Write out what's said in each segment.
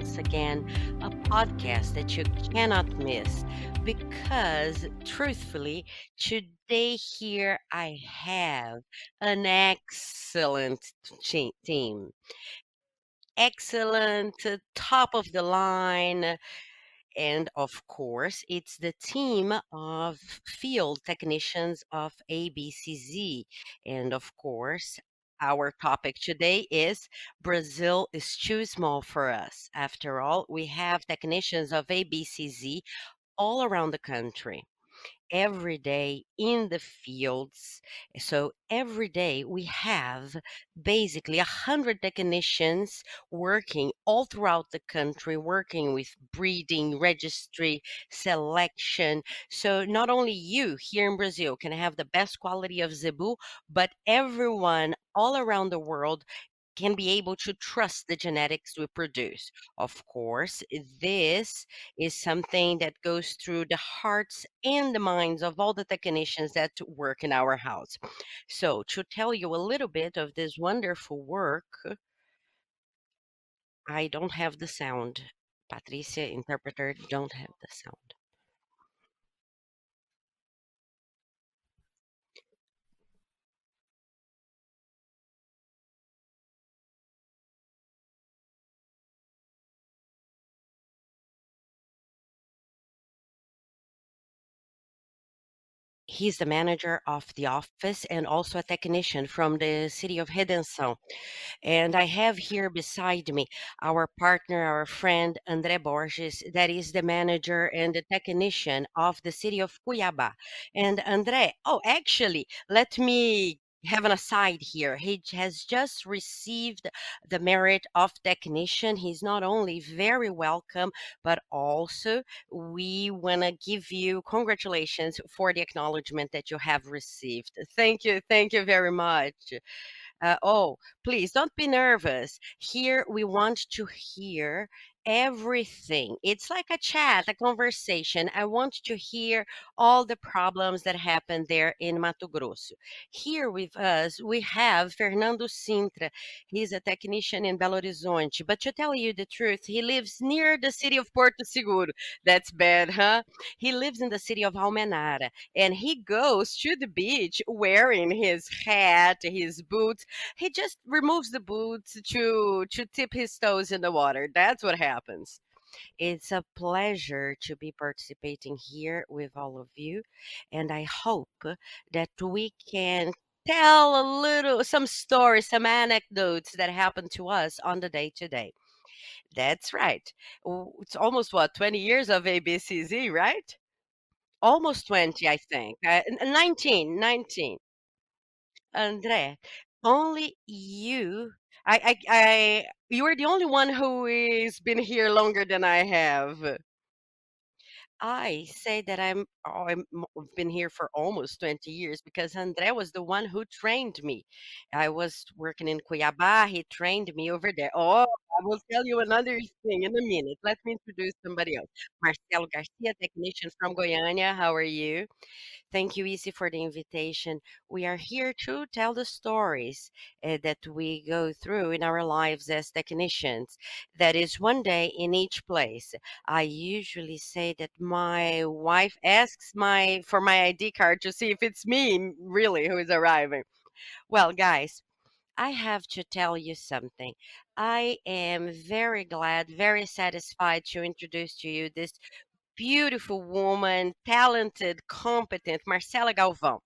once again a podcast that you cannot miss because, truthfully, today here I have an excellent team. Excellent, uh, top of the line, and of course, it's the team of field technicians of ABCZ. And of course, our topic today is Brazil is too small for us. After all, we have technicians of ABCZ all around the country every day in the fields. So every day we have basically a hundred technicians working all throughout the country, working with breeding, registry, selection. So not only you here in Brazil can have the best quality of zebu, but everyone all around the world can be able to trust the genetics we produce. Of course, this is something that goes through the hearts and the minds of all the technicians that work in our house. So, to tell you a little bit of this wonderful work, I don't have the sound. Patricia, interpreter, don't have the sound. He's the manager of the office and also a technician from the city of Redenção. And I have here beside me our partner, our friend André Borges, that is the manager and the technician of the city of Cuiabá. And André, oh, actually, let me have an aside here. He has just received the merit of technician. He's not only very welcome, but also we want to give you congratulations for the acknowledgement that you have received. Thank you. Thank you very much. Uh, oh, please don't be nervous. Here we want to hear everything. It's like a chat, a conversation. I want to hear all the problems that happen there in Mato Grosso. Here with us, we have Fernando Sintra. He's a technician in Belo Horizonte. But to tell you the truth, he lives near the city of Porto Seguro. That's bad, huh? He lives in the city of Almenara and he goes to the beach wearing his hat, his boots, he just removes the boots to to tip his toes in the water. That's what happens. It's a pleasure to be participating here with all of you, and I hope that we can tell a little some stories, some anecdotes that happened to us on the day today. That's right. It's almost what 20 years of ABCZ, right? Almost 20, I think. Uh, n- 19, 19. André, only you. I, I, I, you are the only one who has been here longer than I have. I say that I'm oh, m- been here for almost 20 years because André was the one who trained me. I was working in Cuiabá, he trained me over there. Oh, I will tell you another thing in a minute. Let me introduce somebody else. Marcelo Garcia, technician from Goiânia. How are you? Thank you, Isi, for the invitation. We are here to tell the stories uh, that we go through in our lives as technicians. That is one day in each place. I usually say that my wife asks my for my ID card to see if it's me really who is arriving. Well, guys, I have to tell you something. I am very glad, very satisfied to introduce to you this beautiful woman, talented, competent Marcela Galvão.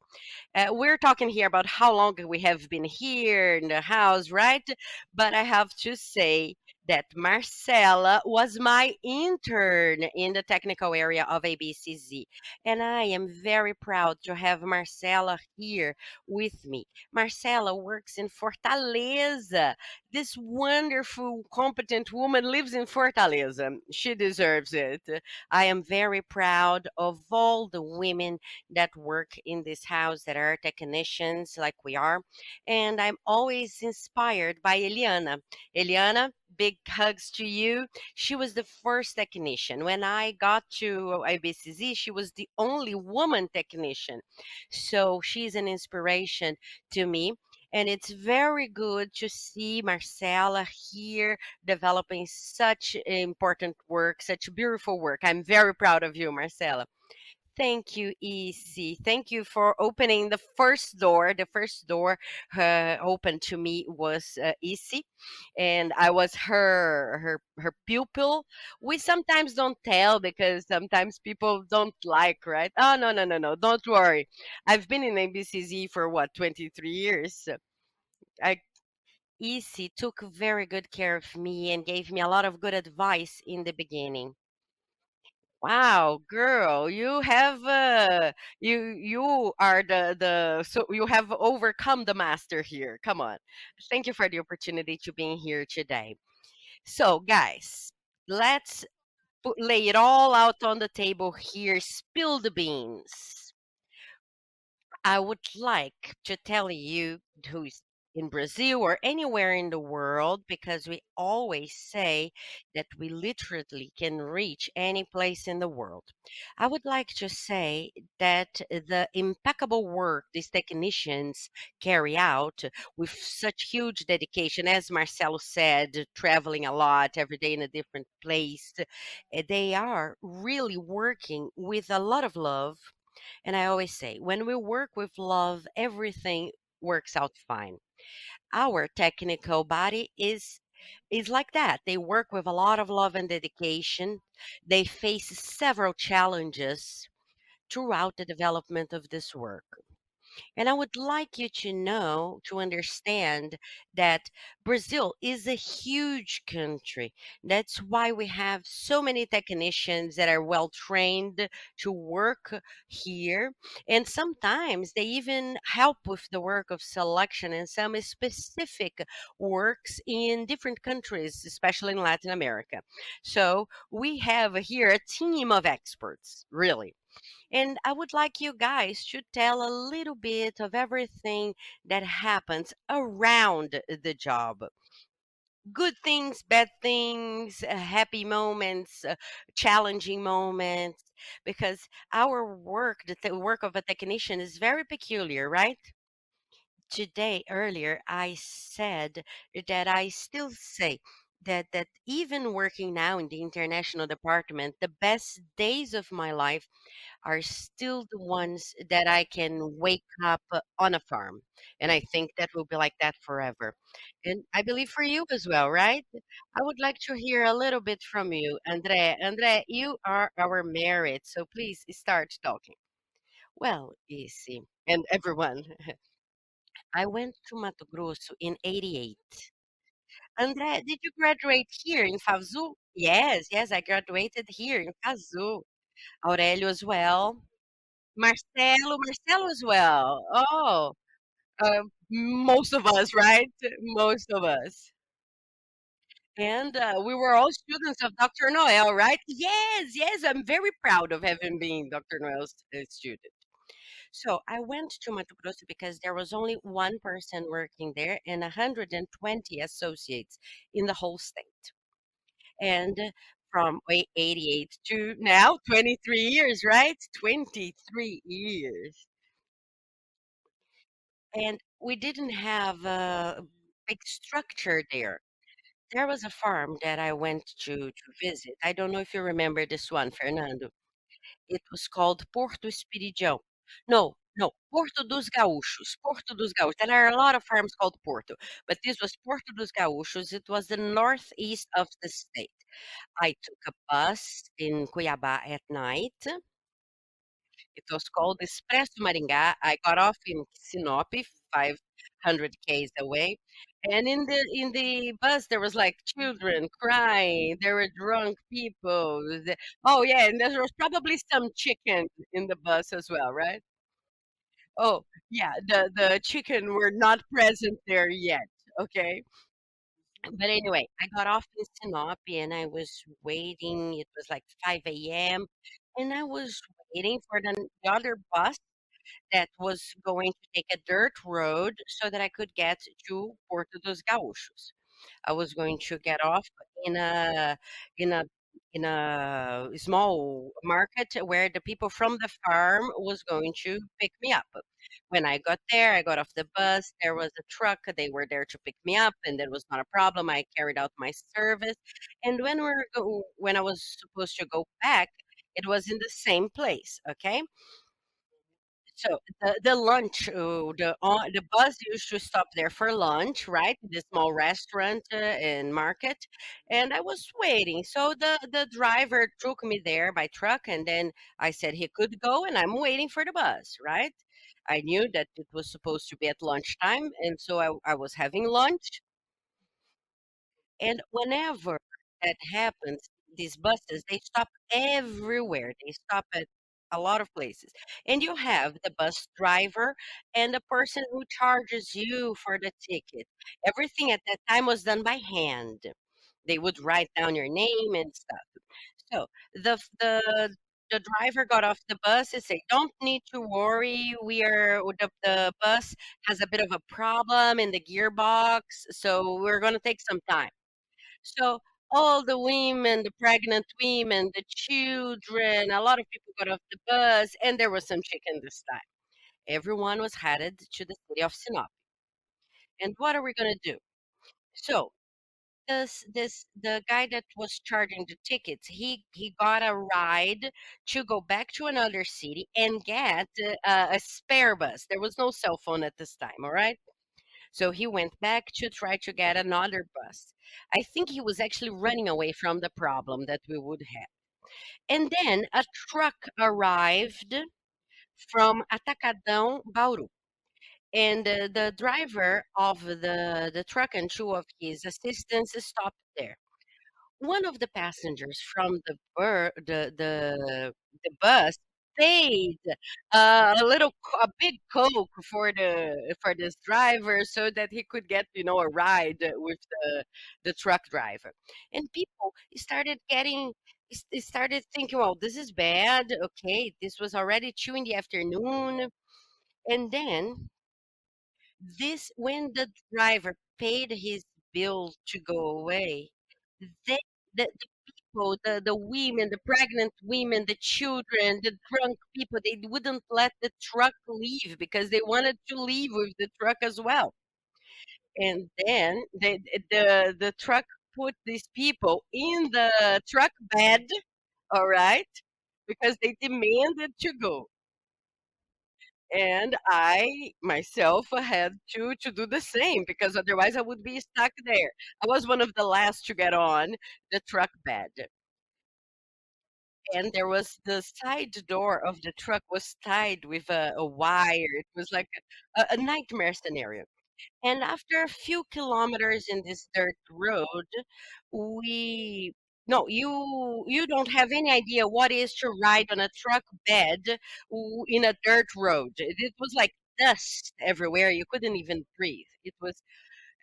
Uh, we're talking here about how long we have been here in the house, right? But I have to say that Marcela was my intern in the technical area of ABCZ. And I am very proud to have Marcela here with me. Marcela works in Fortaleza. This wonderful, competent woman lives in Fortaleza. She deserves it. I am very proud of all the women that work in this house that are technicians like we are. And I'm always inspired by Eliana. Eliana, big hugs to you. She was the first technician. When I got to ABCZ, she was the only woman technician. So she's an inspiration to me. and it's very good to see Marcela here developing such important work, such beautiful work. I'm very proud of you, Marcela. Thank you, EC. Thank you for opening the first door. The first door uh, opened to me was uh, EC, and I was her her her pupil. We sometimes don't tell because sometimes people don't like, right? Oh no no no no! Don't worry. I've been in ABCZ for what 23 years. I EC took very good care of me and gave me a lot of good advice in the beginning. Wow, girl, you have uh you you are the the so you have overcome the master here. Come on. Thank you for the opportunity to being here today. So, guys, let's put, lay it all out on the table here. Spill the beans. I would like to tell you who's in Brazil or anywhere in the world because we always say that we literally can reach any place in the world. I would like to say that the impeccable work these technicians carry out with such huge dedication, as Marcelo said, traveling a lot every day in a different place, eh, they are really working with a lot of love and I always say, when we work with love, everything works out fine. Our technical body is is like that. They work with a lot of love and dedication. They face several challenges throughout the development of this work. And I would like you to know, to understand that Brazil is a huge country. That's why we have so many technicians that are well trained to work here. And sometimes they even help with the work of selection and some specific works in different countries, especially in Latin America. So we have here a team of experts, really. And I would like you guys to tell a little bit of everything that happens around the job. Good things, bad things, uh, happy moments, uh, challenging moments, because our work, the work of a technician, is very peculiar, right? Today, earlier, I said that I still say that that even working now in the international department, the best days of my life are still the ones that I can wake up uh, on a farm. And I think that will be like that forever. And I believe for you as well, right? I would like to hear a little bit from you, Andre. Andre, you are our merit, so please start talking. Well, easy. And everyone, I went to Mato Grosso in 88. Andre, did you graduate here in FAZU? Yes, yes, I graduated here in FAZU. Aurélio as well. Marcelo, Marcelo as well. Oh, um, most of us, right? Most of us. And uh, we were all students of Dr. Noel, right? Yes, yes, I'm very proud of having been Dr. Noel's uh, student. So I went to Mato Grosso because there was only one person working there and 120 associates in the whole state. And from 88 to now 23 years, right? 23 years. And we didn't have a big structure there. There was a farm that I went to to visit. I don't know if you remember this one, Fernando. It was called Porto Esperidião. No, no, Porto dos Gaúchos. Porto dos Gaúchos. There are a lot of farms called Porto, but this was Porto dos Gaúchos. It was the northeast of the state. I took a bus in Cuiabá at night. It was called Expresso Maringá. I got off in Sinop, 500 k's away, and in the in the bus there was like children crying. There were drunk people. Oh yeah, and there was probably some chicken in the bus as well, right? Oh yeah, the the chicken were not present there yet. Okay, but anyway, I got off in Sinop and I was waiting. It was like 5 a.m. and I was waiting for the, the other bus that was going to take a dirt road so that I could get to Porto dos Gaúchos. I was going to get off in a in a in a small market where the people from the farm was going to pick me up. When I got there, I got off the bus. There was a truck. They were there to pick me up, and that was not a problem. I carried out my service. And when we were when I was supposed to go back, it was in the same place. Okay. So the the lunch, uh, the on the bus used to stop there for lunch, right? The small restaurant uh, and market, and I was waiting. So the the driver took me there by truck, and then I said he could go, and I'm waiting for the bus, right? I knew that it was supposed to be at lunchtime, and so I, I was having lunch. And whenever that happens, these buses, they stop everywhere. They stop at a lot of places. And you have the bus driver and the person who charges you for the ticket. Everything at that time was done by hand. They would write down your name and stuff. So the the the driver got off the bus and said, "Don't need to worry. We are the, the bus has a bit of a problem in the gearbox, so we're going to take some time." So all the women, the pregnant women, the children, a lot of people got off the bus, and there was some chicken this time. Everyone was headed to the city of Sinop. And what are we going to do? So this this the guy that was charging the tickets, he he got a ride to go back to another city and get uh, a spare bus. There was no cell phone at this time, all right? So he went back to try to get another bus. I think he was actually running away from the problem that we would have. And then a truck arrived from Atacadão, Bauru. And uh, the driver of the, the truck and two of his assistants stopped there. One of the passengers from the bur the the the bus paid uh, a little a big Coke for the for this driver so that he could get, you know, a ride with the the truck driver. And people started getting started thinking, well, this is bad. Okay, this was already two in the afternoon. And then this when the driver paid his bill to go away, they the, the people, the, the women, the pregnant women, the children, the drunk people, they wouldn't let the truck leave because they wanted to leave with the truck as well. And then the the truck put these people in the truck bed, all right, because they demanded to go. And I myself had to to do the same because otherwise I would be stuck there. I was one of the last to get on the truck bed. And there was the side door of the truck was tied with a, a wire. It was like a, a nightmare scenario. And after a few kilometers in this dirt road, we no, you you don't have any idea what is to ride on a truck bed in a dirt road. It, was like dust everywhere. You couldn't even breathe. It was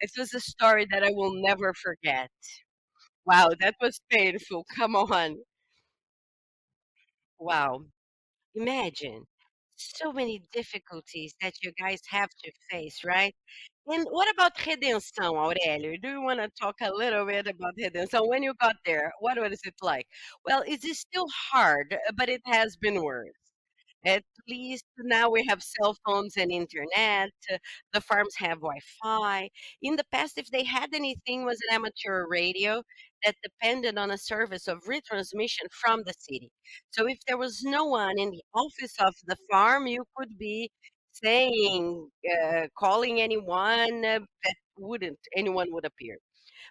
it was a story that I will never forget. Wow, that was painful. Come on. Wow. Imagine so many difficulties that you guys have to face, right? And what about Redenção, Aurelio? Do you want to talk a little bit about Redenção? When you got there, what was it like? Well, it is still hard, but it has been worse. At least now we have cell phones and internet. uh, The farms have Wi-Fi. In the past, if they had anything, was an amateur radio that depended on a service of retransmission from the city. So if there was no one in the office of the farm, you could be saying, uh, calling anyone uh, that wouldn't, anyone would appear.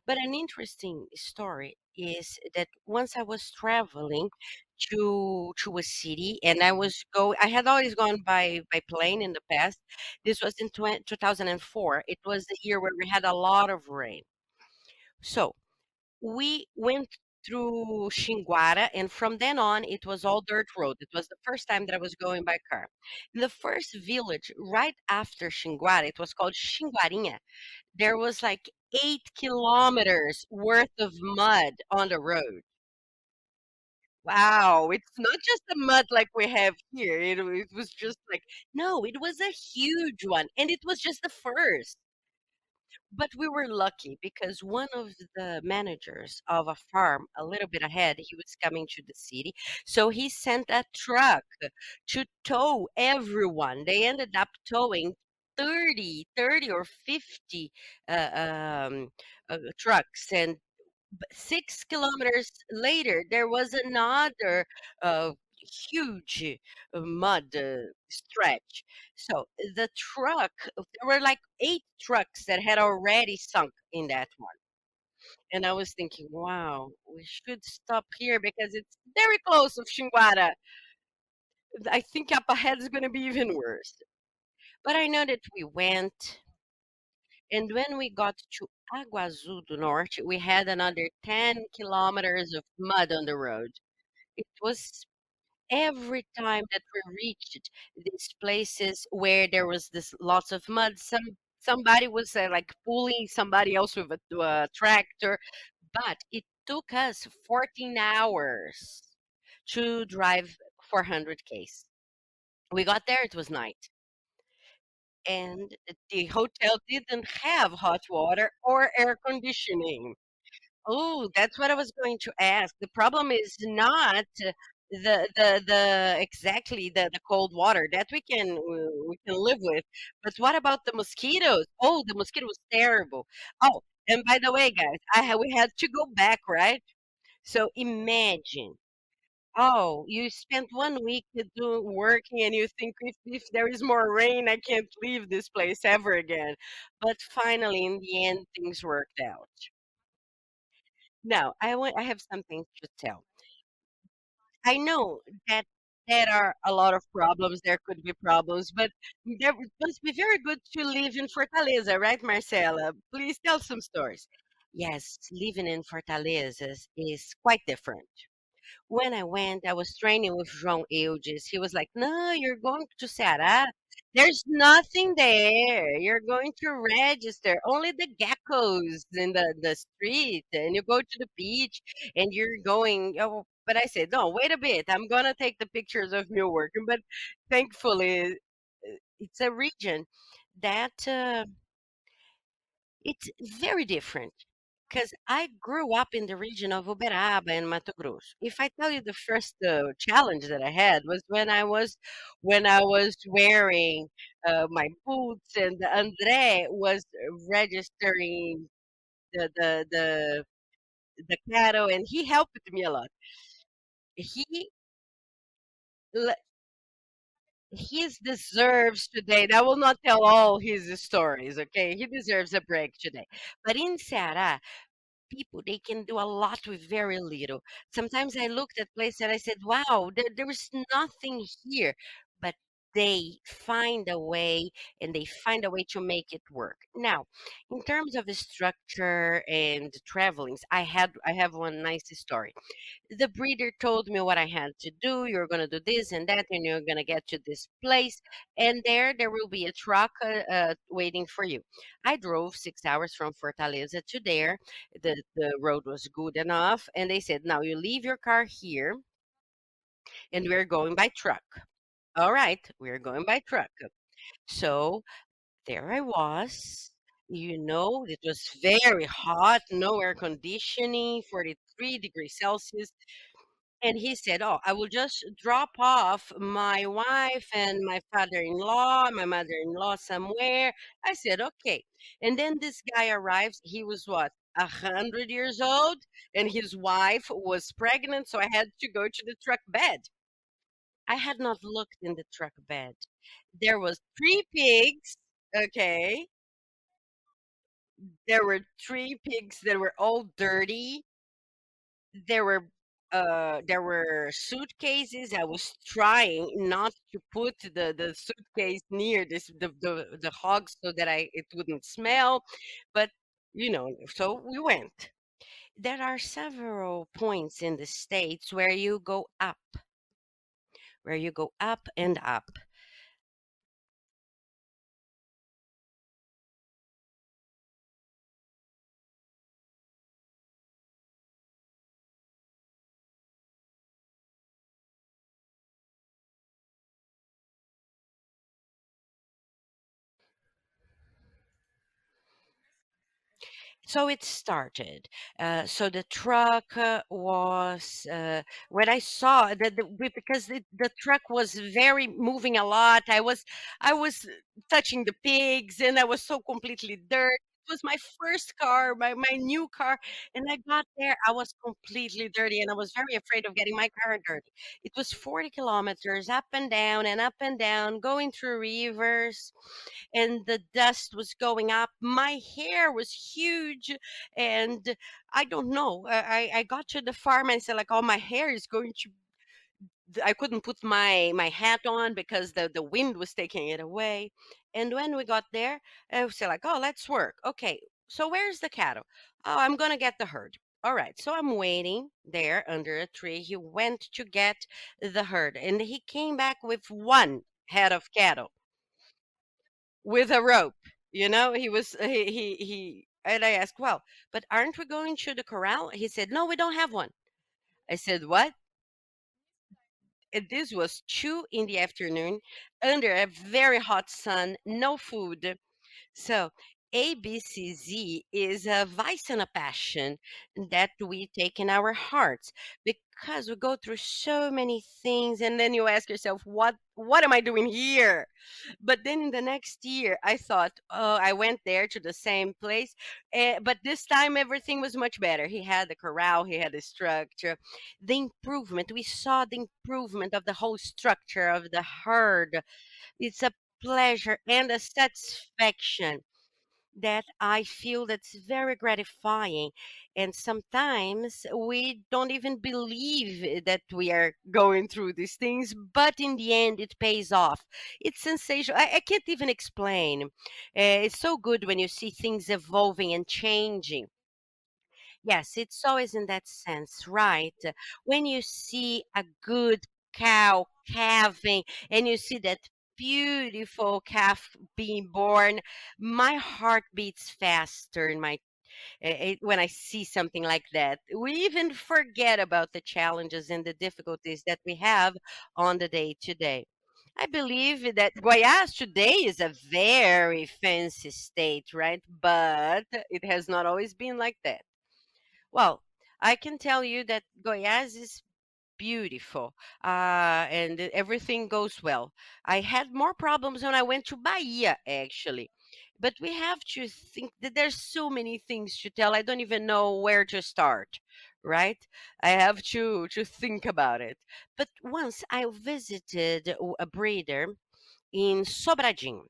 But an interesting story is that once I was traveling to to a city and I was go I had always gone by by plane in the past. This was in 20, 2004. It was the year where we had a lot of rain. So we went through Xinguara, and from then on, it was all dirt road. It was the first time that I was going by car. In the first village right after Xinguara, it was called Xinguarinha there was like 8 kilometers worth of mud on the road. Wow, it's not just the mud like we have here. It, it was just like, no, it was a huge one. And it was just the first. But we were lucky because one of the managers of a farm a little bit ahead, he was coming to the city. So he sent a truck to tow everyone. They ended up towing 30, 30 or 50 uh, um, uh, trucks. And six kilometers later, there was another uh, huge mud uh, stretch. So the truck, there were like eight trucks that had already sunk in that one. And I was thinking, wow, we should stop here because it's very close of Xinguara. I think up ahead is going to be even worse. But I know that we went, and when we got to Água Azul do Norte, we had another 10 kilometers of mud on the road. It was every time that we reached these places where there was this lots of mud, some somebody was uh, like pulling somebody else with a, a tractor, but it took us 14 hours to drive 400 k's. We got there, it was night, and the hotel didn't have hot water or air conditioning. Oh, that's what I was going to ask. The problem is not the the the exactly the the cold water that we can uh, we can live with, but what about the mosquitoes? Oh, the mosquito was terrible. Oh, and by the way, guys, I ha we had to go back, right? So imagine. Oh, you spent one week to do working and you think if, if there is more rain, I can't leave this place ever again. But finally, in the end, things worked out. Now, I want I have something to tell. I know that there are a lot of problems, there could be problems, but there must be very good to live in Fortaleza, right, Marcela? Please tell some stories. Yes, living in Fortaleza is is quite different. When I went, I was training with João Eudes. He was like, "No, you're going to Ceará. There's nothing there. You're going to register only the geckos in the, the street, and you go to the beach, and you're going." Oh, but I said, "No, wait a bit. I'm gonna take the pictures of me working." But thankfully, uh, it's a region that uh, it's very different because I grew up in the region of Uberaba and Mato Grosso. If I tell you the first uh, challenge that I had was when I was when I was wearing uh, my boots and André was registering the the the the cattle and he helped me a lot. He he deserves today. I will not tell all his stories, okay? He deserves a break today. But in Ceará, people they can do a lot with very little sometimes i looked at place and i said wow there, there is nothing here they find a way and they find a way to make it work now in terms of structure and travelings i had i have one nice story the breeder told me what I had to do. You're going to do this and that, and you're going to get to this place. And there, there will be a truck uh, uh, waiting for you. I drove six hours from Fortaleza to there. The, the road was good enough. And they said, now you leave your car here, and we're going by truck. All right, we're going by truck. Uh, so there I was. You know, it was very hot, no air conditioning, 43 degrees Celsius. And he said, "Oh, I will just drop off my wife and my father-in-law, my mother-in-law somewhere." I said, "Okay." And then this guy arrives. He was what, a hundred years old, and his wife was pregnant, so I had to go to the truck bed. I had not looked in the truck bed. There was three pigs. Okay, there were three pigs that were all dirty there were uh there were suitcases i was trying not to put the the suitcase near this the the, the hogs so that i it wouldn't smell but you know so we went there are several points in the states where you go up where you go up and up So it started. Uh, so the truck uh, was uh, when I saw that the, because the, the truck was very moving a lot. I was I was touching the pigs and I was so completely dirt. It was my first car, my, my new car, and I got there. I was completely dirty, and I was very afraid of getting my car dirty. It was 40 kilometers up and down and up and down, going through rivers and the dust was going up. My hair was huge, and I don't know. I I I got to the farm and said like, "Oh, my hair is going to." I couldn't put my my hat on because the the wind was taking it away. And when we got there, I was like, "Oh, let's work." Okay, so where's the cattle? Oh, I'm gonna get the herd. All right, so I'm waiting there under a tree. He went to get the herd, and he came back with one head of cattle with a rope. You know, he was he he he and I asked, "Well, but aren't we going to the corral?" He said, "No, we don't have one." I said, "What?" This was 2 in the afternoon under a very hot sun, no food. So ABCZ is a vice and a passion that we take in our hearts because we go through so many things and then you ask yourself, what what am I doing here? But then in the next year, I thought, oh, I went there to the same place, eh, but this time everything was much better. He had the corral, he had the structure, the improvement. We saw the improvement of the whole structure of the herd. It's a pleasure and a satisfaction that I feel that's very gratifying. And sometimes we don't even believe that we are going through these things, but in the end, it pays off. It's sensational. I, I can't even explain. Uh, it's so good when you see things evolving and changing. Yes, it's always in that sense, right? When you see a good cow calving and you see that beautiful calf being born, my heart beats faster in my eh, eh, when I see something like that. We even forget about the challenges and the difficulties that we have on the day to day. I believe that Goiás today is a very fancy state, right? But it has not always been like that. Well, I can tell you that Goiás is beautiful, uh, and everything goes well. I had more problems when I went to Bahia, actually. But we have to think that there's so many things to tell. I don't even know where to start, right? I have to to think about it. But once I visited a breeder in Sobradinho.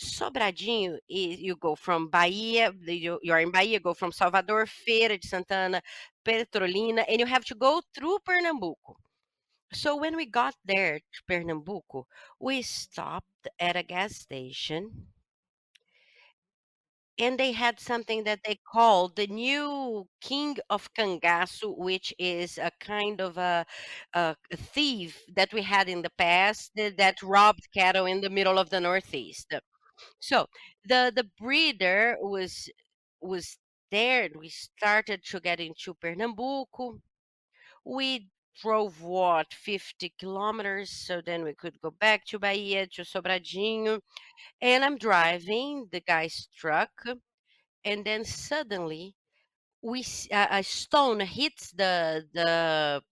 Sobradinho is you go from Bahia, you, are in Bahia, go from Salvador, Feira de Santana, Petrolina, and you have to go through Pernambuco. So when we got there to Pernambuco, we stopped at a gas station and they had something that they called the new king of cangaço, which is a kind of a, a thief that we had in the past that robbed cattle in the middle of the Northeast. So the the breeder was was there. and We started to get into Pernambuco. We drove what 50 kilometers, so then we could go back to Bahia to Sobradinho. And I'm driving the guy's truck, and then suddenly we a stone hits the the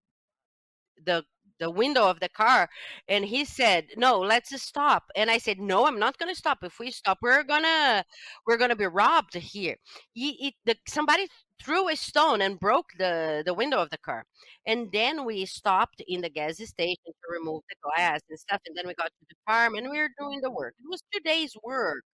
the the window of the car and he said no let's stop. And i said no i'm not going to stop. If we stop we're gonna we're gonna be robbed here. He, it, the, somebody threw a stone and broke the the window of the car. And then we stopped in the gas station to remove the glass and stuff and then we got to the farm and we were doing the work. It was two days work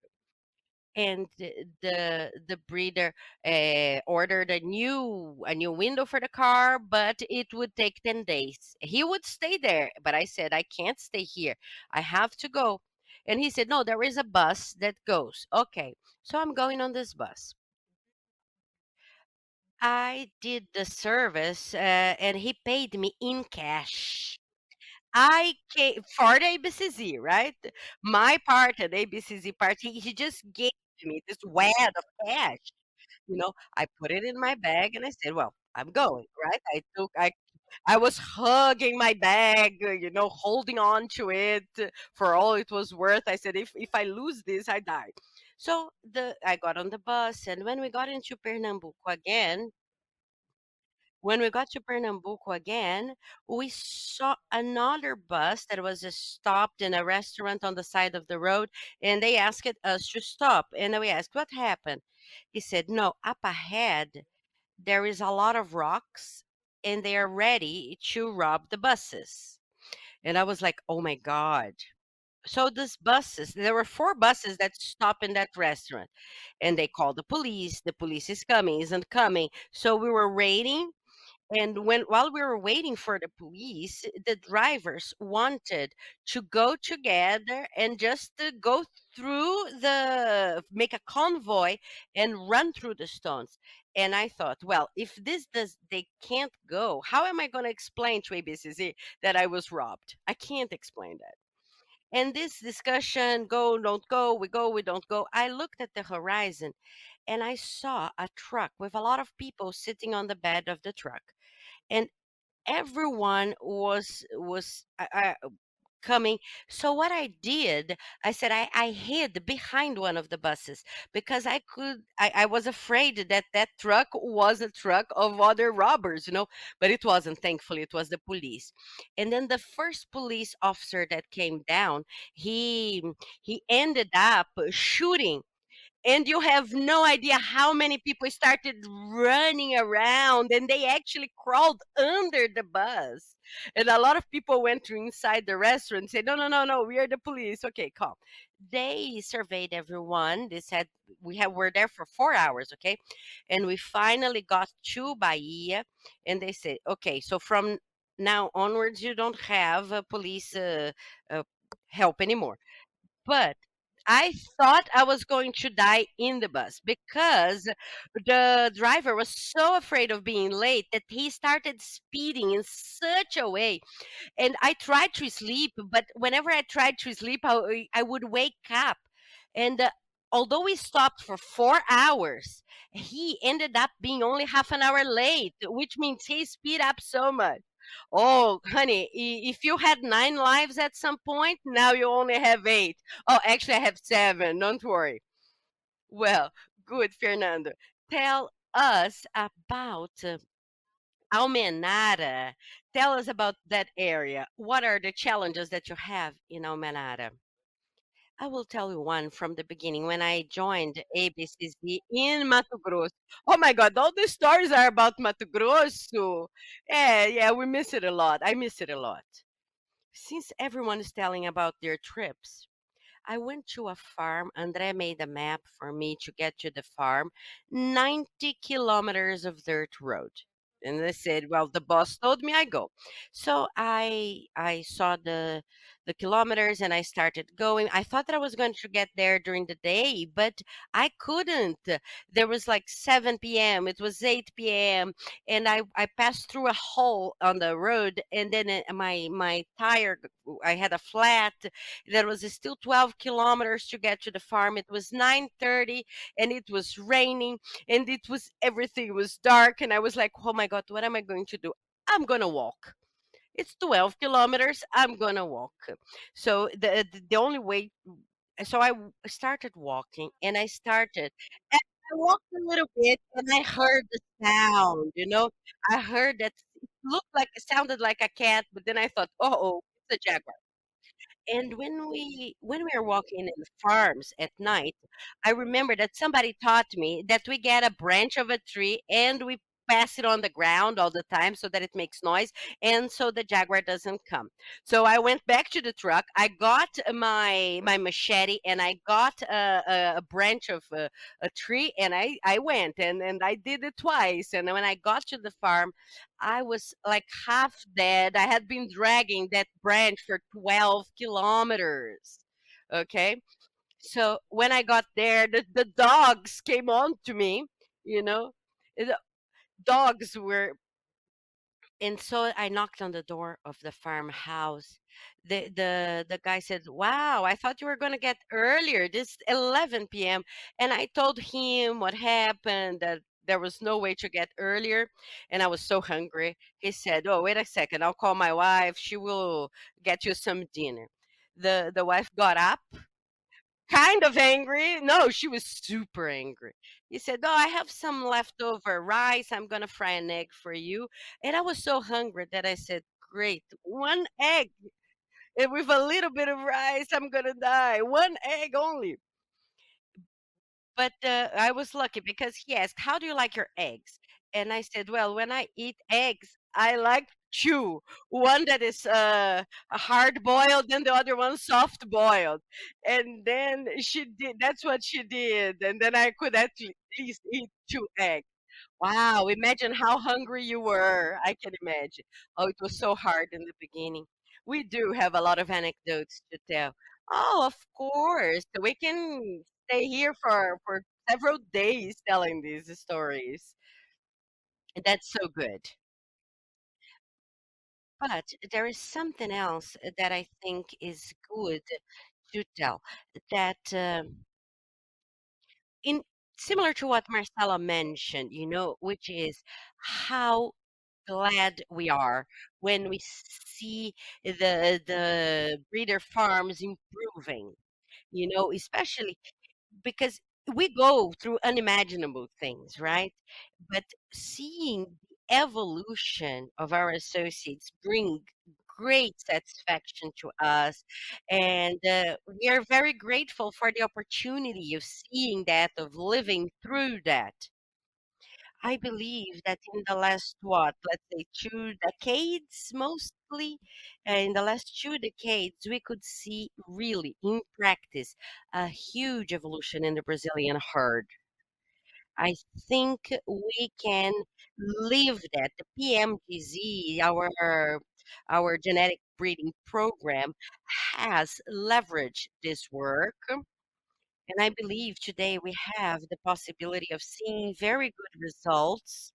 and the the breeder uh, ordered a new a new window for the car but it would take 10 days. He would stay there but i said i can't stay here. I have to go. And he said no there is a bus that goes. Okay so i'm going on this bus. I did the service uh, and he paid me in cash. I came for the ABCZ, right? My part and ABCZ part, he, he just gave me this wad of cash. You know, I put it in my bag and I said, "Well, I'm going." Right? I took I I was hugging my bag, uh, you know, holding on to it uh, for all it was worth. I said, "If if I lose this, I die." So the I got on the bus, and when we got into Pernambuco again when we got to Pernambuco again, we saw another bus that was stopped in a restaurant on the side of the road, and they asked us to stop. And we asked, What happened? He said, No, up ahead, there is a lot of rocks, and they are ready to rob the buses. And I was like, Oh my God. So these buses, there were four buses that stopped in that restaurant, and they called the police. The police is coming, isn't coming. So we were waiting and when while we were waiting for the police, the drivers wanted to go together and just to go through the make a convoy and run through the stones. And I thought, well, if this does they can't go, how am I going to explain to ABCZ that I was robbed? I can't explain that. And this discussion, go, don't go, we go, we don't go. I looked at the horizon and I saw a truck with a lot of people sitting on the bed of the truck and everyone was was uh, uh, coming. So what i did i said I, I hid behind one of the buses because i could I, I was afraid that that truck was a truck of other robbers you know but it wasn't thankfully it was the police. And then the first police officer that came down he he ended up shooting and you have no idea how many people started running around and they actually crawled under the bus. And a lot of people went to inside the restaurant and said no no no no we are the police. Okay calm. They surveyed everyone. They said we have we're there for four hours okay? And we finally got to bahia and they said okay so from now onwards you don't have a police uh, uh, help anymore. But I thought I was going to die in the bus because the driver was so afraid of being late that he started speeding in such a way. And I tried to sleep, but whenever I tried to sleep, I, I would wake up. And uh, although we stopped for four hours, he ended up being only half an hour late, which means he speed up so much. Oh, honey, if you had nine lives at some point, now you only have eight. Oh, actually, I have seven. Don't worry. Well, good, Fernando. Tell us about uh, Almenara. Tell us about that area. What are the challenges that you have in Almenara? I will tell you one from the beginning when I joined ABCZ in Mato Grosso. Oh my God, all the stories are about Mato Grosso. Yeah, yeah, we miss it a lot. I miss it a lot. Since everyone is telling about their trips, I went to a farm. Andre made a map for me to get to the farm, 90 kilometers of dirt road. And I said, well, the boss told me I go. So I I saw the the kilometers and I started going. I thought that I was going to get there during the day, but I couldn't. There was like 7 p.m. It was 8 p.m. and I I passed through a hole on the road and then uh, my my tire I had a flat there was still 12 kilometers to get to the farm. It was 9:30 and it was raining and it was everything was dark and I was like, "Oh my God, what am I going to do? I'm gonna walk. It's 12 kilometers. I'm gonna walk." So the the only way mm, so i started walking and I started and I walked a little bit and I heard the sound, you know. I heard that it looked like it sounded like a cat, but then I thought, "Oh, it's a jaguar." And when we when we are walking in the farms at night, I remember that somebody taught me that we get a branch of a tree and we pass it on the ground all the time so that it makes noise and so the jaguar doesn't come. So I went back to the truck. I got my my machete and I got a, a, a branch of a, a tree and I I went and and I did it twice. And when I got to the farm, I was like half dead. I had been dragging that branch for 12 kilometers. Okay. So when I got there, the, the dogs came on to me, you know. Dogs were and so I knocked on the door of the farmhouse. The the the guy said, "Wow, I thought you were going to get earlier. This 11 p.m." And I told him what happened that there was no way to get earlier and I was so hungry. He said, "Oh, wait a second. I'll call my wife. She will get you some dinner." The the wife got up kind of angry. No, she was super angry. He said, "Oh, I have some leftover rice. I'm gonna fry an egg for you." And I was so hungry that I said, "Great, one egg and with a little bit of rice. I'm gonna die. One egg only." But uh, I was lucky because he asked, "How do you like your eggs?" And I said, "Well, when I eat eggs, I like two. One that is uh, hard boiled, and the other one soft boiled." And then she did. That's what she did. And then I could at least eat two eggs. Wow! Imagine how hungry you were. I can imagine. Oh, it was so hard in the beginning. We do have a lot of anecdotes to tell. Oh, of course. We can stay here for for several days telling these stories. That's so good. But there is something else that I think is good to tell. That um, in similar to what Marcella mentioned, you know, which is how glad we are when we see the the breeder farms improving. You know, especially because we go through unimaginable things, right? But seeing evolution of our associates bring great satisfaction to us, and uh, we are very grateful for the opportunity of seeing that, of living through that. I believe that in the last, what, let's say two decades mostly, uh, in the last two decades, we could see really in practice a huge evolution in the Brazilian herd. I think we can live that. The PMGZ, our our genetic breeding program, has leveraged this work. And I believe today we have the possibility of seeing very good results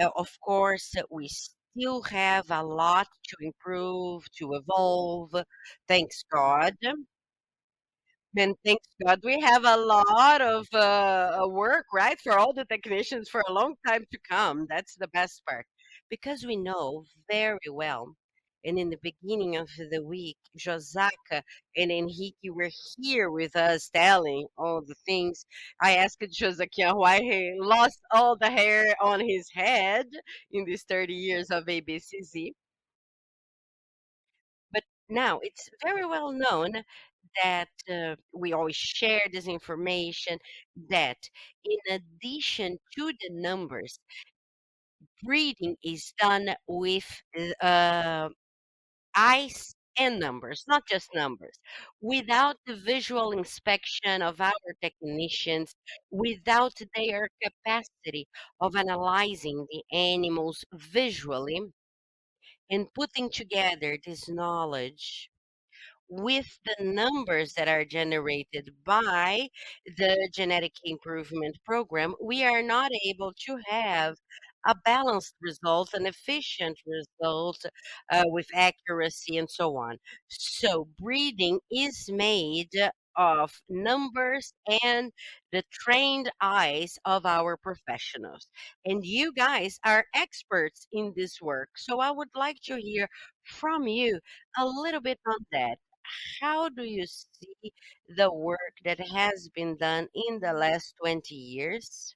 Uh, of course, we still have a lot to improve, to evolve, thanks God. And thanks God, we have a lot of uh, work, right, for all the technicians for a long time to come. That's the best part. Because we know very well, and in the beginning of the week, Josaka and Henrique were here with us telling all the things. I asked Josaki why he lost all the hair on his head in these 30 years of ABCZ. But now it's very well known that uh, we always share this information that in addition to the numbers, breeding is done with uh, eyes and numbers, not just numbers. Without the visual inspection of our technicians, without their capacity of analyzing the animals visually and putting together this knowledge with the numbers that are generated by the genetic improvement program, we are not able to have a balanced result, an efficient result uh, with accuracy and so on. So, breeding is made of numbers and the trained eyes of our professionals. And you guys are experts in this work. So, I would like to hear from you a little bit on that how do you see the work that has been done in the last 20 years?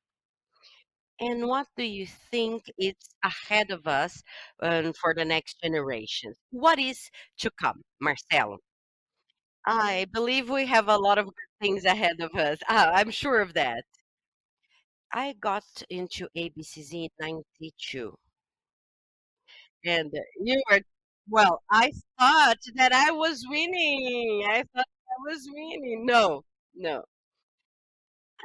And what do you think is ahead of us um, for the next generation? What is to come, Marcelo? I believe we have a lot of good things ahead of us. Ah, I'm sure of that. I got into ABCZ in 92. And you were, well, I thought that I was winning. I thought I was winning. No, no.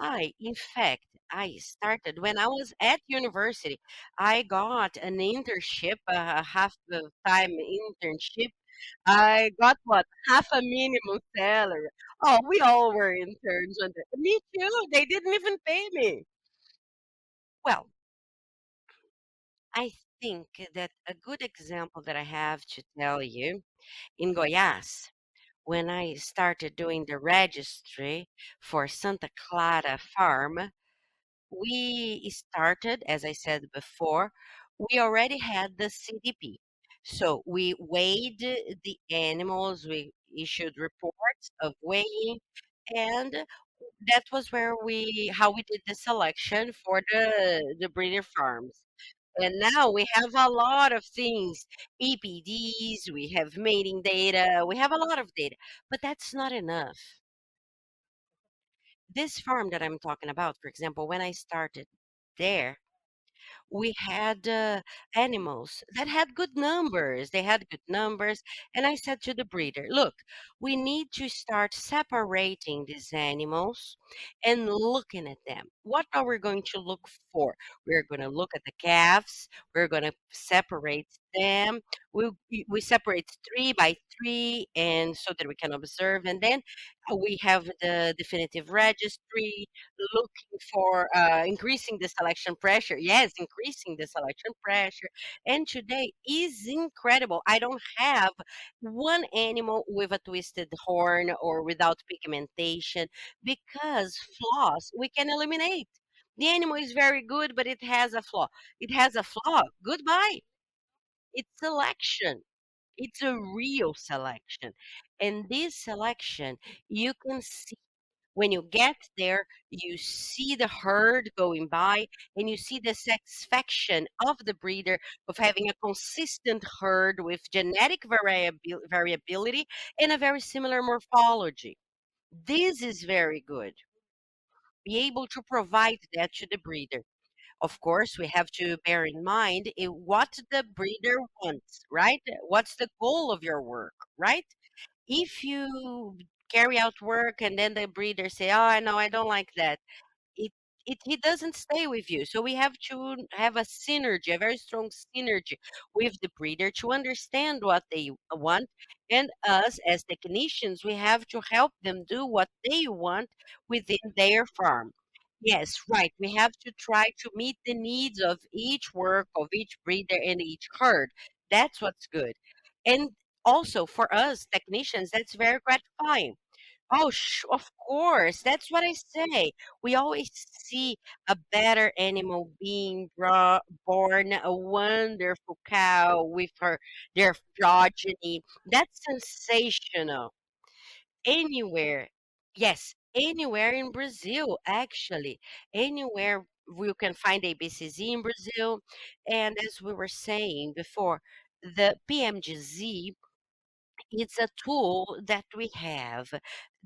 I, in fact, I started when I was at university. I got an internship, a half the time internship. I got what? Half a minimum salary. Oh, we all were interns. The, me too. They didn't even pay me. Well, I think that a good example that I have to tell you in Goiás, when I started doing the registry for Santa Clara Farm, we started, as I said before, we already had the CDP. So we weighed the animals, we issued reports of weighing, and that was where we how we did the selection for the the breeder farms. And now we have a lot of things, EPDs, we have mating data, we have a lot of data, but that's not enough. This farm that I'm talking about, for example, when I started there, we had uh, animals that had good numbers. They had good numbers. And I said to the breeder, look, we need to start separating these animals and looking at them. What are we going to look for? We're going to look at the calves. We're going to separate them. We, we separate three by three and so that we can observe. And then uh, we have the definitive registry looking for uh, increasing the selection pressure. Yes, increasing the selection pressure. And today is incredible. I don't have one animal with a twisted horn or without pigmentation because flaws we can eliminate. The animal is very good, but it has a flaw. It has a flaw. Goodbye. It's selection. It's a real selection. And this selection, you can see when you get there, you see the herd going by and you see the satisfaction of the breeder of having a consistent herd with genetic variabil- variability and a very similar morphology. This is very good. Be able to provide that to the breeder. Of course, we have to bear in mind what the breeder wants, right? What's the goal of your work, right? If you carry out work and then the breeder say, "Oh, no, I don't like that," it he doesn't stay with you. So we have to have a synergy, a very strong synergy with the breeder to understand what they want, and us as technicians, we have to help them do what they want within their farm. Yes, right. We have to try to meet the needs of each work, of each breeder, and each herd. That's what's good. And also for us technicians, that's very gratifying. Oh, sh of course. That's what I say. We always see a better animal being brought, born, a wonderful cow with her their progeny. That's sensational. Anywhere. Yes, anywhere in Brazil, actually. Anywhere you can find ABCZ in Brazil. And as we were saying before, the PMGZ it's a tool that we have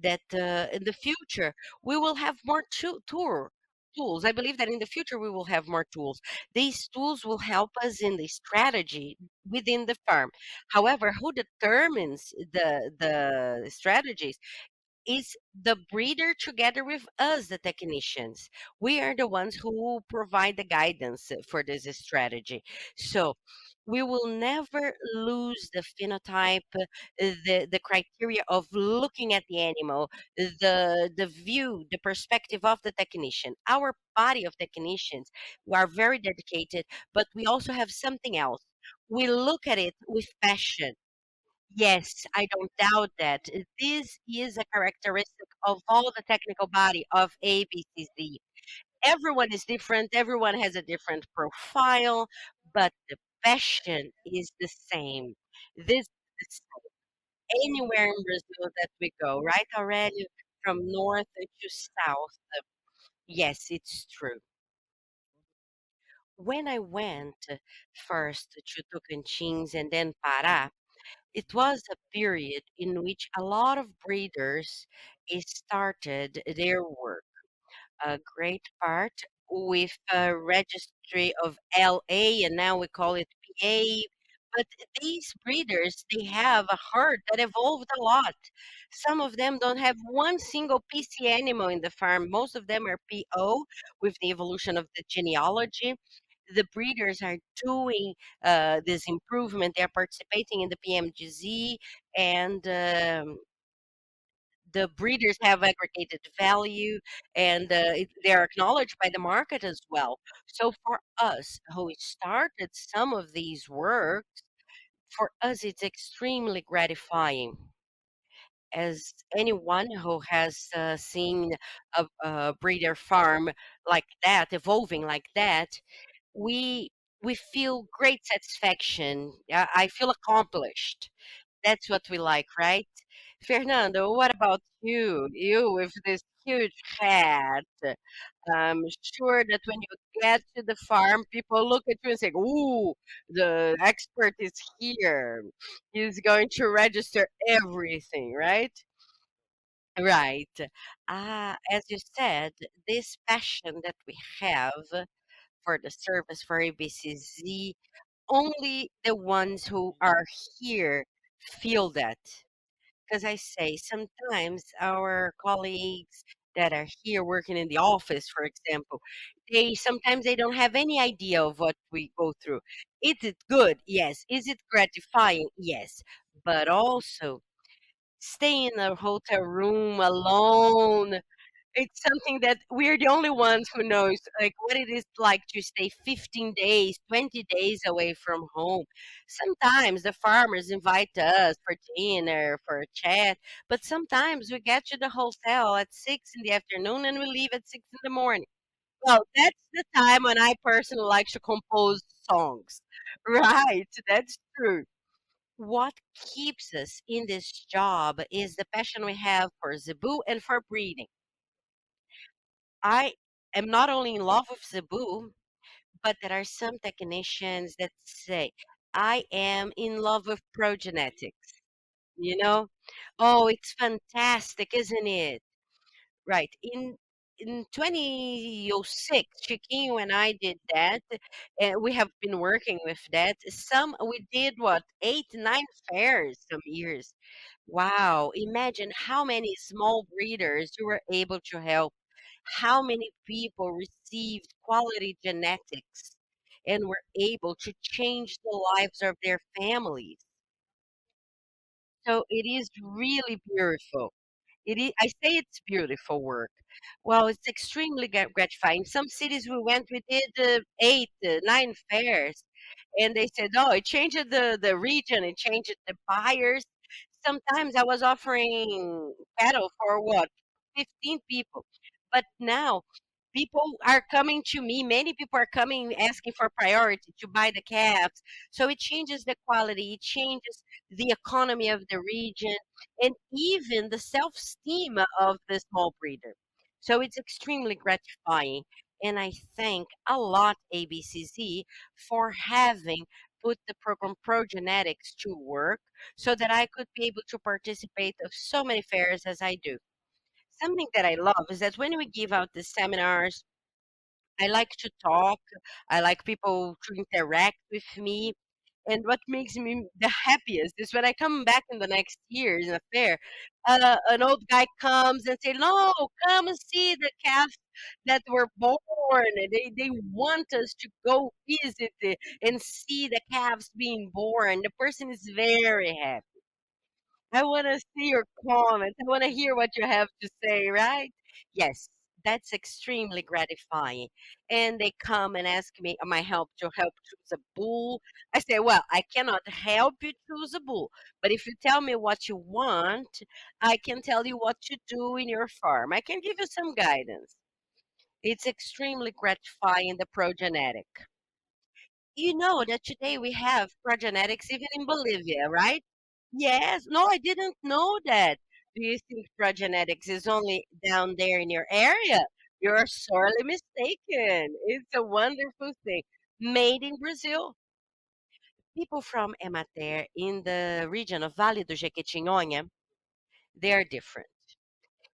that uh, in the future we will have more tu- tour tools. I believe that in the future we will have more tools. These tools will help us in the strategy within the farm. However, who determines the the strategies is the breeder together with us, the technicians. We are the ones who provide the guidance for this strategy. So we will never lose the phenotype, uh, the, the criteria of looking at the animal, the, the view, the perspective of the technician. Our body of technicians, are very dedicated, but we also have something else. We look at it with passion Yes, I don't doubt that. This is a characteristic of all the technical body of ABCZ. Everyone is different, everyone has a different profile, but the passion is the same. This is anywhere in Brazil that we go, right, Already From north to south. Yes, it's true. When I went uh, first to Tocantins and then Pará, It was a period in which a lot of breeders eh, started their work. A great part with a registry of LA, and now we call it PA. But these breeders, they have a herd that evolved a lot. Some of them don't have one single PC animal in the farm. Most of them are PO with the evolution of the genealogy the breeders are doing uh, this improvement. They're participating in the PMGZ, and um, the breeders have aggregated value, and uh, it, they're acknowledged by the market as well. So for us who started some of these works, for us it's extremely gratifying. As anyone who has uh, seen a, a breeder farm like that, evolving like that, we we feel great satisfaction. I feel accomplished. That's what we like, right? Fernando, what about you? You with this huge hat. I'm sure that when you get to the farm, people look at you and say, Ooh, the expert is here. He's going to register everything, right? Right. Ah, as you said, this passion that we have for the service for ABCZ, only the ones who are here feel that. Because I say sometimes our colleagues that are here working in the office, for example, they sometimes they don't have any idea of what we go through. Is it good? Yes. Is it gratifying? Yes. But also stay in a hotel room alone it's something that we're the only ones who knows, like, what it is like to stay 15 days, 20 days away from home. Sometimes the farmers invite us for dinner, for a chat, but sometimes we get to the hotel at 6 in the afternoon and we leave at 6 in the morning. Well, that's the time when I personally like to compose songs. Right, that's true. What keeps us in this job is the passion we have for Zebu and for breeding. I am not only in love with Zebu, but there are some technicians that say, I am in love with progenetics. You know? Oh, it's fantastic, isn't it? Right. In in 2006, Chiquinho and I did that, and we have been working with that. Some we did what eight, nine fairs some years. Wow! Imagine how many small breeders you were able to help how many people received quality genetics and were able to change the lives of their families. So it is really beautiful. It is, I say it's beautiful work. Well, it's extremely gratifying. Some cities we went, we did uh, eight, uh, nine fairs, and they said, "Oh, it changed the the region, it changed the buyers." Sometimes I was offering cattle for what, 15 people, but now people are coming to me. Many people are coming asking for priority to buy the calves. So it changes the quality, it changes the economy of the region, and even the self esteem of the small breeder. So it's extremely gratifying. And I thank a lot ABCZ for having put the program Progenetics to work so that I could be able to participate of so many fairs as I do. Something that I love is that when we give out the seminars, I like to talk. I like people to interact with me. And what makes me the happiest is when I come back in the next year in a fair, uh, an old guy comes and say, "No, come and see the calves that were born." They they want us to go visit it and see the calves being born. The person is very happy. I wanna see your comments. I wanna hear what you have to say, right? Yes, that's extremely gratifying. And they come and ask me my help to help choose a bull. I say, well, I cannot help you choose a bull, but if you tell me what you want, I can tell you what to do in your farm. I can give you some guidance. It's extremely gratifying, the progenetic. You know that today we have progenetics even in Bolivia, right? Yes. No, I didn't know that. Do you think progenetics is only down there in your area? You're sorely mistaken. It's a wonderful thing. Made in Brazil. People from Emater in the region of Vale do Jequitinhonha, they are different.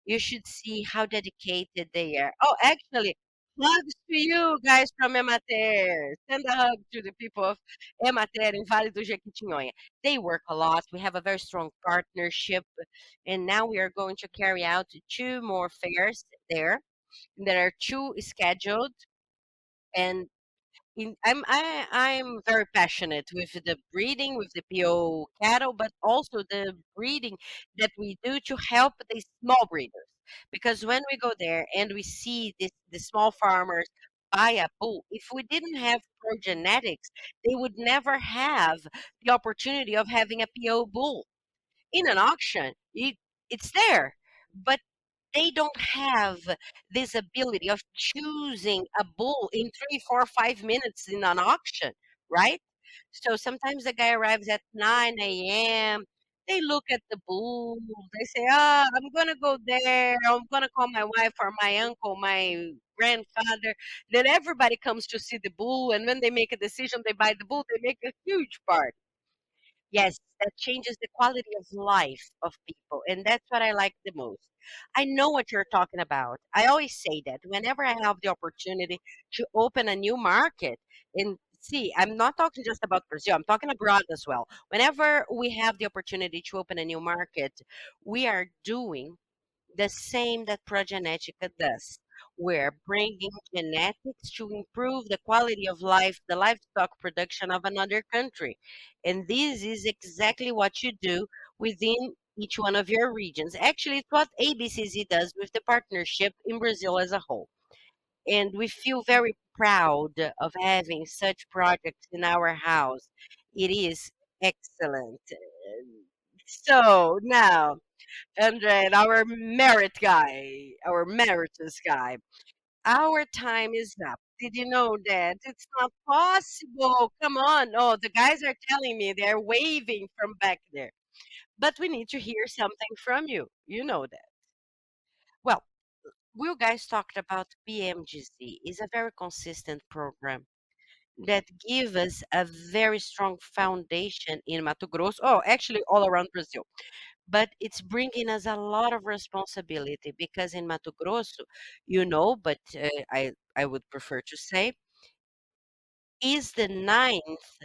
You should see how dedicated they are. Oh, actually, hugs to you guys from Emater. Send a hug to the people of Emater in Vale do Jequitinhonha. They work a lot. We have a very strong partnership, and now we are going to carry out two more fairs there. There are two scheduled, and in, I'm I, I'm very passionate with the breeding with the PO cattle, but also the breeding that we do to help the small breeders. Because when we go there and we see this the small farmers buy a bull, if we didn't have progenetics, they would never have the opportunity of having a PO bull in an auction. It, it's there, but they don't have this ability of choosing a bull in three, four, five minutes in an auction, right? So sometimes the guy arrives at 9 a.m., They look at the bull. They say, "Ah, I'm gonna go there. I'm gonna call my wife or my uncle, my grandfather." Then everybody comes to see the bull, and when they make a decision, they buy the bull. They make a huge party. Yes, that changes the quality of life of people, and that's what I like the most. I know what you're talking about. I always say that whenever I have the opportunity to open a new market, and see, I'm not talking just about Brazil, I'm talking abroad as well. Whenever we have the opportunity to open a new market, we are doing the same that Progenetica does. We're bringing genetics to improve the quality of life, the livestock production of another country. And this is exactly what you do within each one of your regions. Actually, it's what ABCZ does with the partnership in Brazil as a whole. And we feel very proud of having such projects in our house. It is excellent. So now, Andre, our merit guy, our emeritus guy. Our time is up. Did you know that? It's not possible. Come on. Oh, the guys are telling me they're waving from back there. But we need to hear something from you. You know that. Well, you guys talked about PMGZ. It's a very consistent program that give us a very strong foundation in Mato Grosso. Oh, actually, all around Brazil. but it's bringing us a lot of responsibility because in Mato Grosso, you know, but uh, I I would prefer to say, is the ninth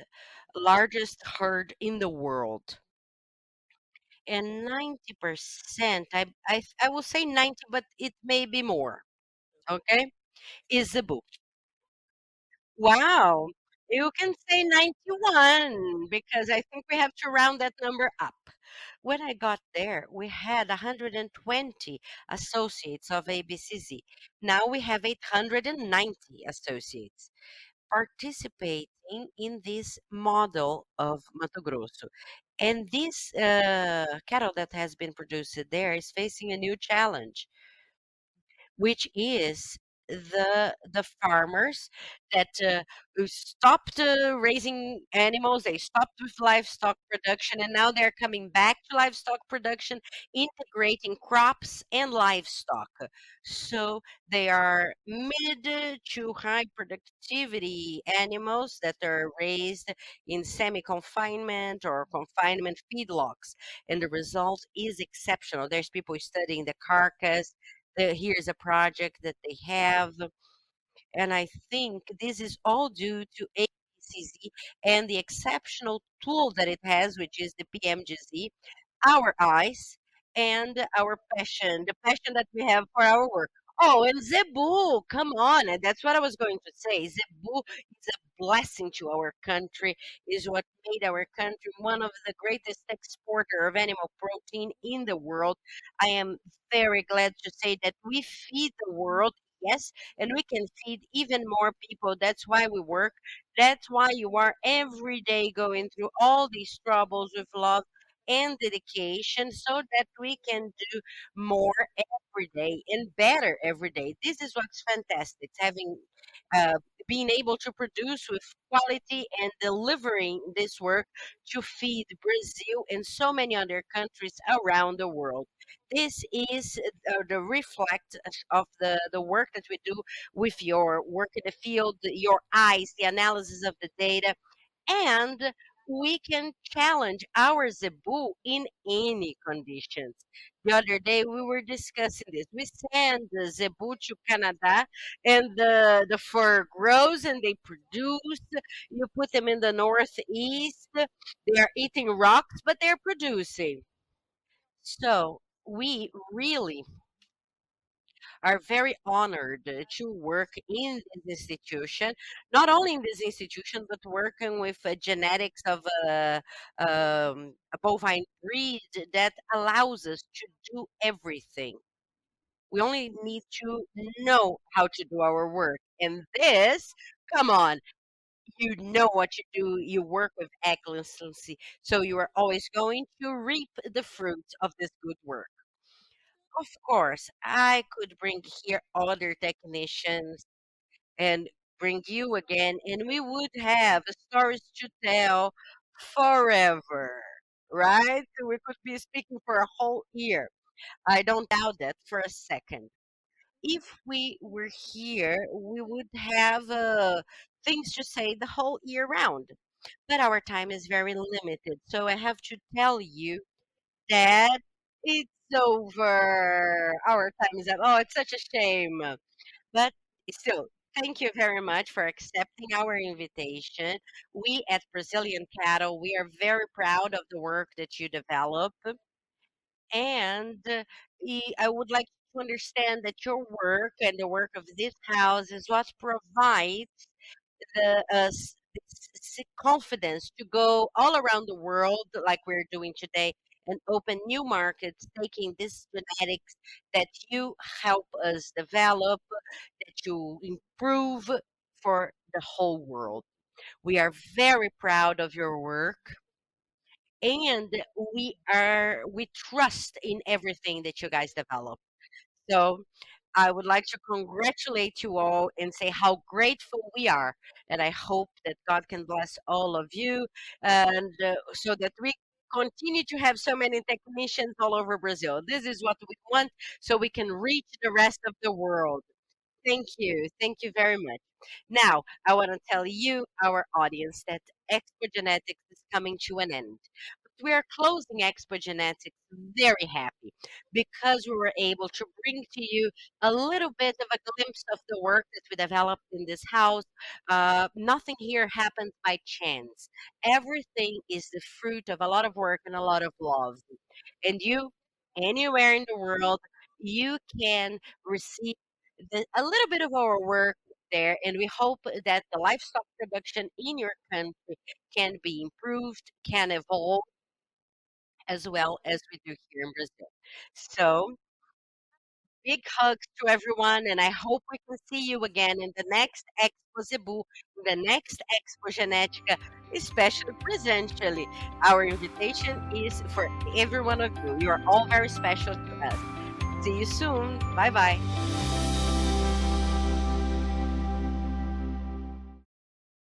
largest herd in the world, and 90%, I I I will say 90, but it may be more. Okay, is the book. Wow. You can say 91 because I think we have to round that number up. When I got there, we had 120 associates of ABCZ. Now we have 890 associates participating in this model of Mato Grosso. And this uh, cattle that has been produced there is facing a new challenge which is the the farmers that uh, who stopped uh, raising animals, they stopped with livestock production, and now they're coming back to livestock production, integrating crops and livestock. So they are mid to high productivity animals that are raised in semi-confinement or confinement feedlots, and the result is exceptional. There's people studying the carcass the, here's a project that they have. And I think this is all due to ABCZ and the exceptional tool that it has, which is the PMGZ, our eyes, and our passion, the passion that we have for our work. Oh, and Zebu, come on. And that's what I was going to say. Zebu is a blessing to our country, is what made our country one of the greatest exporter of animal protein in the world. I am very glad to say that we feed the world. Yes, and we can feed even more people. That's why we work. That's why you are every day going through all these troubles with love and dedication so that we can do more every day and better every day. This is what's fantastic, having uh, being able to produce with quality and delivering this work to feed Brazil and so many other countries around the world. This is uh, the reflect of the, the work that we do with your work in the field, your eyes, the analysis of the data, and we can challenge our zebu in any conditions. The other day we were discussing this. We send the zebu to Canada and the, the fur grows and they produce. You put them in the northeast, they are eating rocks, but they're producing. So we really are very honored uh, to work in this institution, not only in this institution, but working with uh, genetics of a, um, a bovine breed that allows us to do everything. We only need to know how to do our work. And this, come on, you know what you do. You work with excellency. So you are always going to reap the fruits of this good work. Of course, I could bring here other technicians and bring you again, and we would have stories to tell forever. right? We could be speaking for a whole year. I don't doubt that for a second. If we were here, we would have uh, things to say the whole year round. But our time is very limited. So I have to tell you that it's over. Our time is up. Oh, it's such a shame. But still, thank you very much for accepting our invitation. We at Brazilian Cattle, we are very proud of the work that you develop. And uh, I would like to understand that your work and the work of this house is what provides the uh, confidence to go all around the world like we're doing today and open new markets, taking this genetics that you help us develop, that you improve for the whole world. We are very proud of your work and we are we trust in everything that you guys develop. So I would like to congratulate you all and say how grateful we are. And I hope that God can bless all of you and uh, so that we continue to have so many technicians all over Brazil. This is what we want so we can reach the rest of the world. Thank you. Thank you very much. Now, I want to tell you, our audience, that Expo Genetics is coming to an end. We are closing Expo Genetics very happy because we were able to bring to you a little bit of a glimpse of the work that we developed in this house. Uh, nothing here happens by chance. Everything is the fruit of a lot of work and a lot of love. And you, anywhere in the world, you can receive the, a little bit of our work there, and we hope that the livestock production in your country can be improved, can evolve as well as we do here in Brazil. So, big hugs to everyone, and I hope we can see you again in the next Expo Zebu, in the next Expo Genética, especially presentially. Our invitation is for every one of you. You are all very special to us. See you soon. Bye bye.